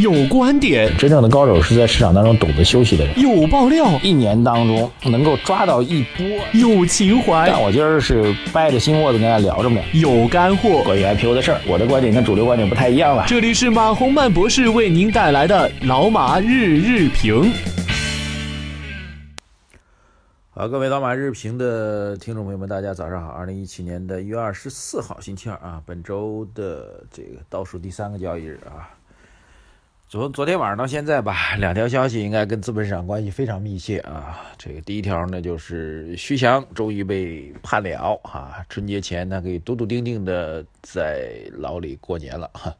有观点，真正的高手是在市场当中懂得休息的人。有爆料，一年当中能够抓到一波。有情怀，但我今儿是掰着心窝子跟大家聊着呢。有干货，关于 IPO 的事儿，我的观点跟主流观点不太一样了。这里是马洪曼博士为您带来的老马日日评。好，各位老马日评的听众朋友们，大家早上好。二零一七年的一月二十四号，星期二啊，本周的这个倒数第三个交易日啊。从昨天晚上到现在吧，两条消息应该跟资本市场关系非常密切啊。这个第一条呢，就是徐翔终于被判了啊，春节前他可以笃笃定定的在牢里过年了哈。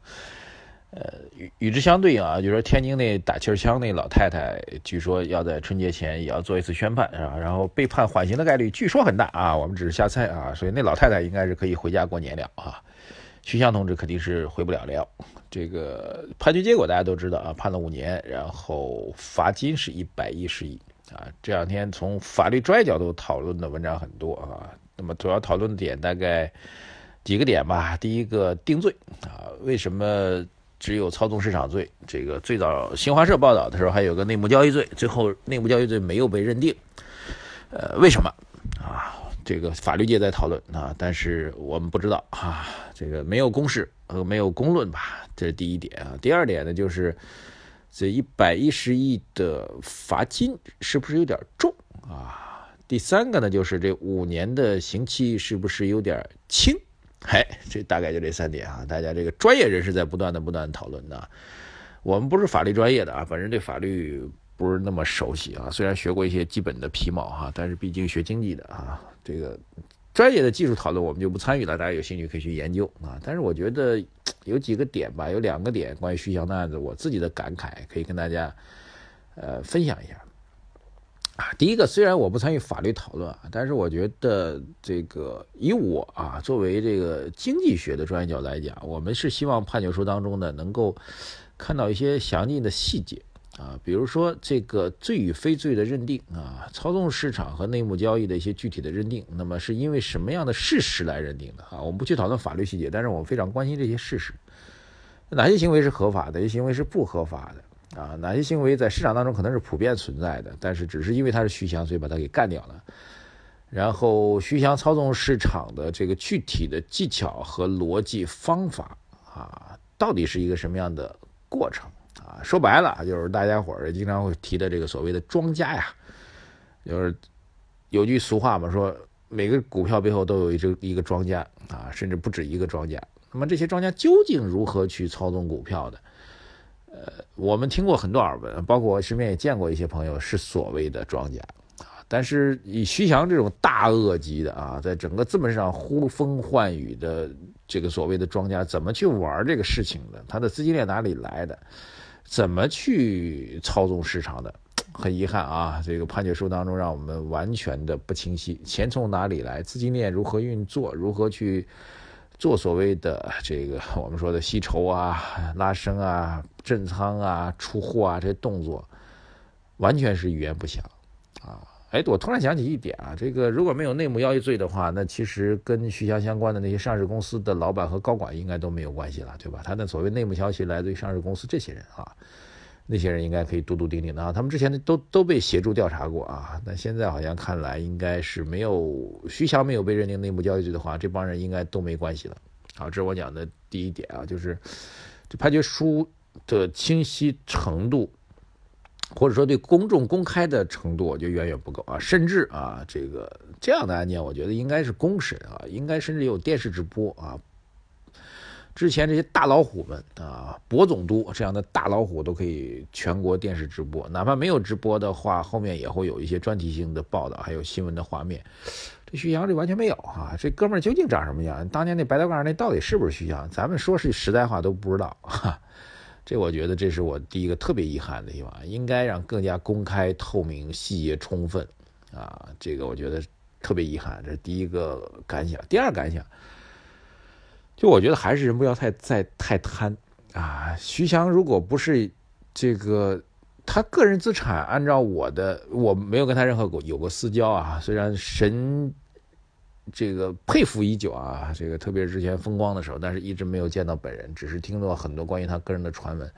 呃，与与之相对应啊，就说天津那打气儿枪那老太太，据说要在春节前也要做一次宣判，是吧？然后被判缓刑的概率据说很大啊，我们只是瞎猜啊，所以那老太太应该是可以回家过年了啊。徐翔同志肯定是回不了了。这个判决结果大家都知道啊，判了五年，然后罚金是一百一十亿啊。这两天从法律专业角度讨论的文章很多啊，那么主要讨论的点大概几个点吧。第一个定罪啊，为什么？只有操纵市场罪，这个最早新华社报道的时候还有个内幕交易罪，最后内幕交易罪没有被认定，呃，为什么啊？这个法律界在讨论啊，但是我们不知道啊，这个没有公示和没有公论吧，这是第一点啊。第二点呢，就是这一百一十亿的罚金是不是有点重啊？第三个呢，就是这五年的刑期是不是有点轻？嘿，这大概就这三点啊，大家这个专业人士在不断的、不断讨论呢。我们不是法律专业的啊，本人对法律不是那么熟悉啊。虽然学过一些基本的皮毛哈，但是毕竟学经济的啊，这个专业的技术讨论我们就不参与了。大家有兴趣可以去研究啊。但是我觉得有几个点吧，有两个点关于徐翔的案子，我自己的感慨可以跟大家呃分享一下。啊，第一个虽然我不参与法律讨论啊，但是我觉得这个以我啊作为这个经济学的专业角度来讲，我们是希望判决书当中呢能够看到一些详尽的细节啊，比如说这个罪与非罪的认定啊，操纵市场和内幕交易的一些具体的认定，那么是因为什么样的事实来认定的啊？我们不去讨论法律细节，但是我们非常关心这些事实，哪些行为是合法的，哪些行为是不合法的。啊，哪些行为在市场当中可能是普遍存在的，但是只是因为他是徐翔，所以把他给干掉了。然后徐翔操纵市场的这个具体的技巧和逻辑方法啊，到底是一个什么样的过程啊？说白了就是大家伙儿经常会提的这个所谓的庄家呀，就是有句俗话嘛，说每个股票背后都有一只一个庄家啊，甚至不止一个庄家。那么这些庄家究竟如何去操纵股票的？呃，我们听过很多耳闻，包括我身边也见过一些朋友是所谓的庄家啊。但是以徐翔这种大鳄级的啊，在整个资本市场呼风唤雨的这个所谓的庄家，怎么去玩这个事情的？他的资金链哪里来的？怎么去操纵市场的？很遗憾啊，这个判决书当中让我们完全的不清晰，钱从哪里来？资金链如何运作？如何去？做所谓的这个我们说的吸筹啊、拉升啊、震仓啊、出货啊这些动作，完全是语言不详！哎，我突然想起一点啊，这个如果没有内幕交易罪的话，那其实跟徐翔相关的那些上市公司的老板和高管应该都没有关系了，对吧？他的所谓内幕消息来自于上市公司这些人啊。那些人应该可以笃笃定定的啊，他们之前都都被协助调查过啊，但现在好像看来应该是没有徐翔没有被认定内幕交易罪的话，这帮人应该都没关系了。好，这是我讲的第一点啊，就是这判决书的清晰程度，或者说对公众公开的程度，我觉得远远不够啊，甚至啊，这个这样的案件，我觉得应该是公审啊，应该甚至有电视直播啊。之前这些大老虎们啊，博总督这样的大老虎都可以全国电视直播，哪怕没有直播的话，后面也会有一些专题性的报道，还有新闻的画面。这徐翔这完全没有啊！这哥们儿究竟长什么样？当年那白大褂那到底是不是徐翔？咱们说是实在话都不知道。哈，这我觉得这是我第一个特别遗憾的地方，应该让更加公开透明、细节充分啊！这个我觉得特别遗憾，这是第一个感想。第二感想。就我觉得还是人不要太再太贪啊！徐翔如果不是这个他个人资产，按照我的我没有跟他任何过有过私交啊，虽然神这个佩服已久啊，这个特别是之前风光的时候，但是一直没有见到本人，只是听到很多关于他个人的传闻。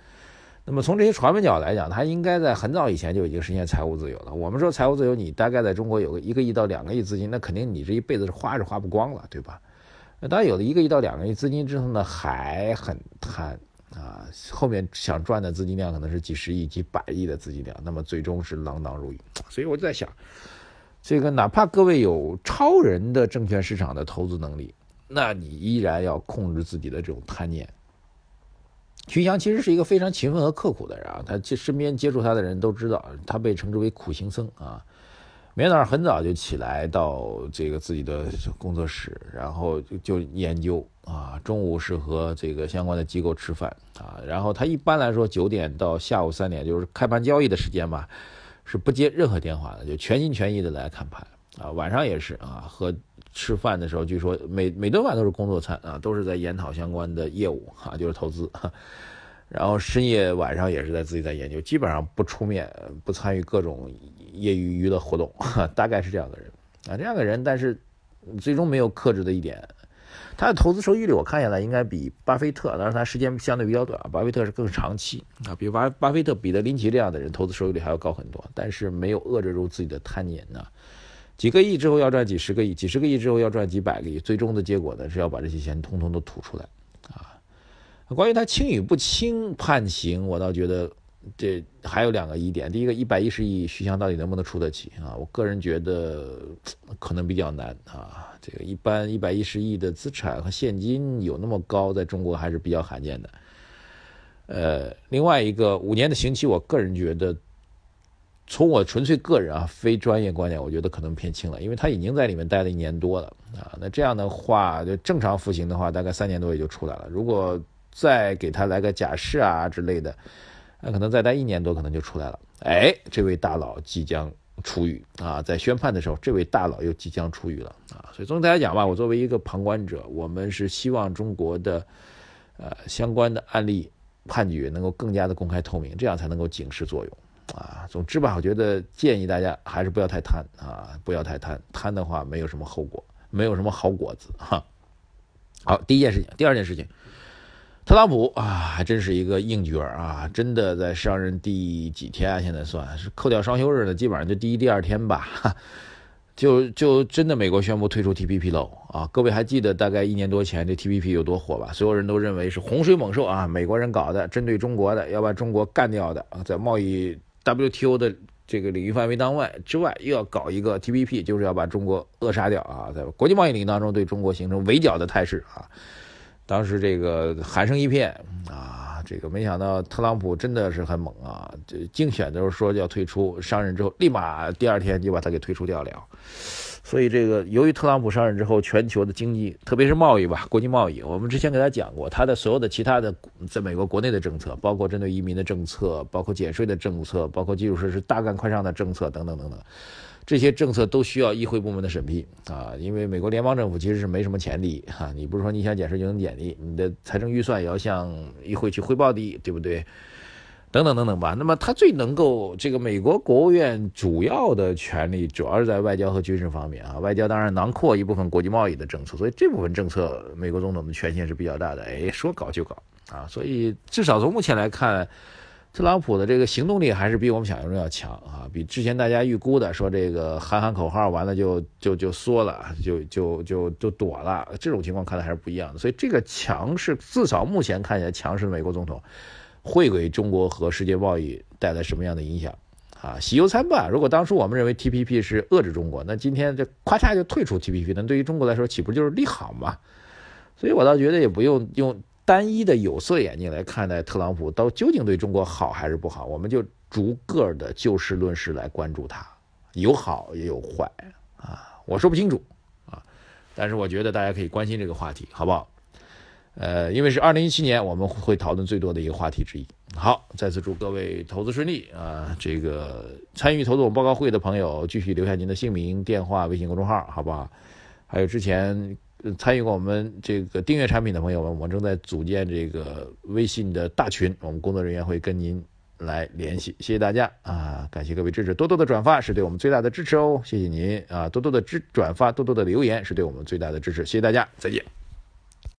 那么从这些传闻角来讲，他应该在很早以前就已经实现财务自由了。我们说财务自由，你大概在中国有个一个亿到两个亿资金，那肯定你这一辈子是花是花不光了，对吧？那当然有了一个亿到两个亿资金之后呢，还很贪啊，后面想赚的资金量可能是几十亿、几百亿的资金量，那么最终是锒铛入狱。所以我就在想，这个哪怕各位有超人的证券市场的投资能力，那你依然要控制自己的这种贪念。徐翔其实是一个非常勤奋和刻苦的人啊，他身边接触他的人都知道，他被称之为苦行僧啊。每天早上很早就起来到这个自己的工作室，然后就研究啊。中午是和这个相关的机构吃饭啊，然后他一般来说九点到下午三点就是开盘交易的时间吧，是不接任何电话的，就全心全意的来看盘啊。晚上也是啊，和吃饭的时候，据说每每顿饭都是工作餐啊，都是在研讨相关的业务啊，就是投资。然后深夜晚上也是在自己在研究，基本上不出面，不参与各种业余娱乐活动，大概是这样的人啊，这样的人，但是最终没有克制的一点，他的投资收益率我看下来应该比巴菲特，但是他时间相对比较短，巴菲特是更长期啊，比巴巴菲特、彼得林奇这样的人投资收益率还要高很多，但是没有遏制住自己的贪念呢，几个亿之后要赚几十个亿，几十个亿之后要赚几百个亿，最终的结果呢是要把这些钱通通都吐出来啊。关于他轻与不轻判刑，我倒觉得这还有两个疑点。第一个，一百一十亿徐翔到底能不能出得起啊？我个人觉得可能比较难啊。这个一般一百一十亿的资产和现金有那么高，在中国还是比较罕见的。呃，另外一个五年的刑期，我个人觉得，从我纯粹个人啊非专业观点，我觉得可能偏轻了，因为他已经在里面待了一年多了啊。那这样的话，就正常服刑的话，大概三年多也就出来了。如果再给他来个假释啊之类的，那可能再待一年多，可能就出来了。哎，这位大佬即将出狱啊！在宣判的时候，这位大佬又即将出狱了啊！所以总体来讲吧，我作为一个旁观者，我们是希望中国的呃相关的案例判决能够更加的公开透明，这样才能够警示作用啊。总之吧，我觉得建议大家还是不要太贪啊，不要太贪，贪的话没有什么后果，没有什么好果子哈。好，第一件事情，第二件事情。特朗普啊，还真是一个硬角啊！真的在上任第几天啊？现在算是扣掉双休日的，基本上就第一、第二天吧。就就真的美国宣布退出 TPP 喽啊！各位还记得大概一年多前这 TPP 有多火吧？所有人都认为是洪水猛兽啊，美国人搞的，针对中国的，要把中国干掉的啊，在贸易 WTO 的这个领域范围当外之外，又要搞一个 TPP，就是要把中国扼杀掉啊，在国际贸易领域当中对中国形成围剿的态势啊。当时这个喊声一片啊，这个没想到特朗普真的是很猛啊！这竞选的时候说要退出，上任之后立马第二天就把他给退出掉了。所以这个由于特朗普上任之后，全球的经济，特别是贸易吧，国际贸易，我们之前给他讲过，他的所有的其他的在美国国内的政策，包括针对移民的政策，包括减税的政策，包括基础设施大干快上的政策等等等等。这些政策都需要议会部门的审批啊，因为美国联邦政府其实是没什么钱的哈，你不是说你想减税就能减的，你的财政预算也要向议会去汇报的，对不对？等等等等吧。那么他最能够这个美国国务院主要的权力主要是在外交和军事方面啊，外交当然囊括一部分国际贸易的政策，所以这部分政策美国总统的权限是比较大的，哎，说搞就搞啊，所以至少从目前来看。特朗普的这个行动力还是比我们想象中要强啊，比之前大家预估的说这个喊喊口号完了就就就缩了，就就就就躲了，这种情况看来还是不一样的。所以这个强势，至少目前看起来强势的美国总统，会给中国和世界贸易带来什么样的影响啊？喜忧参半。如果当初我们认为 TPP 是遏制中国，那今天这咔嚓就退出 TPP，那对于中国来说岂不就是利好吗？所以我倒觉得也不用用。单一的有色眼镜来看待特朗普，到究竟对中国好还是不好？我们就逐个的就事论事来关注他，有好也有坏啊，我说不清楚啊，但是我觉得大家可以关心这个话题，好不好？呃，因为是二零一七年我们会讨论最多的一个话题之一。好，再次祝各位投资顺利啊！这个参与投资我们报告会的朋友，继续留下您的姓名、电话、微信公众号，好不好？还有之前。参与过我们这个订阅产品的朋友们，我们正在组建这个微信的大群，我们工作人员会跟您来联系。谢谢大家啊，感谢各位支持，多多的转发是对我们最大的支持哦，谢谢您啊，多多的支转发，多多的留言是对我们最大的支持，谢谢大家，再见。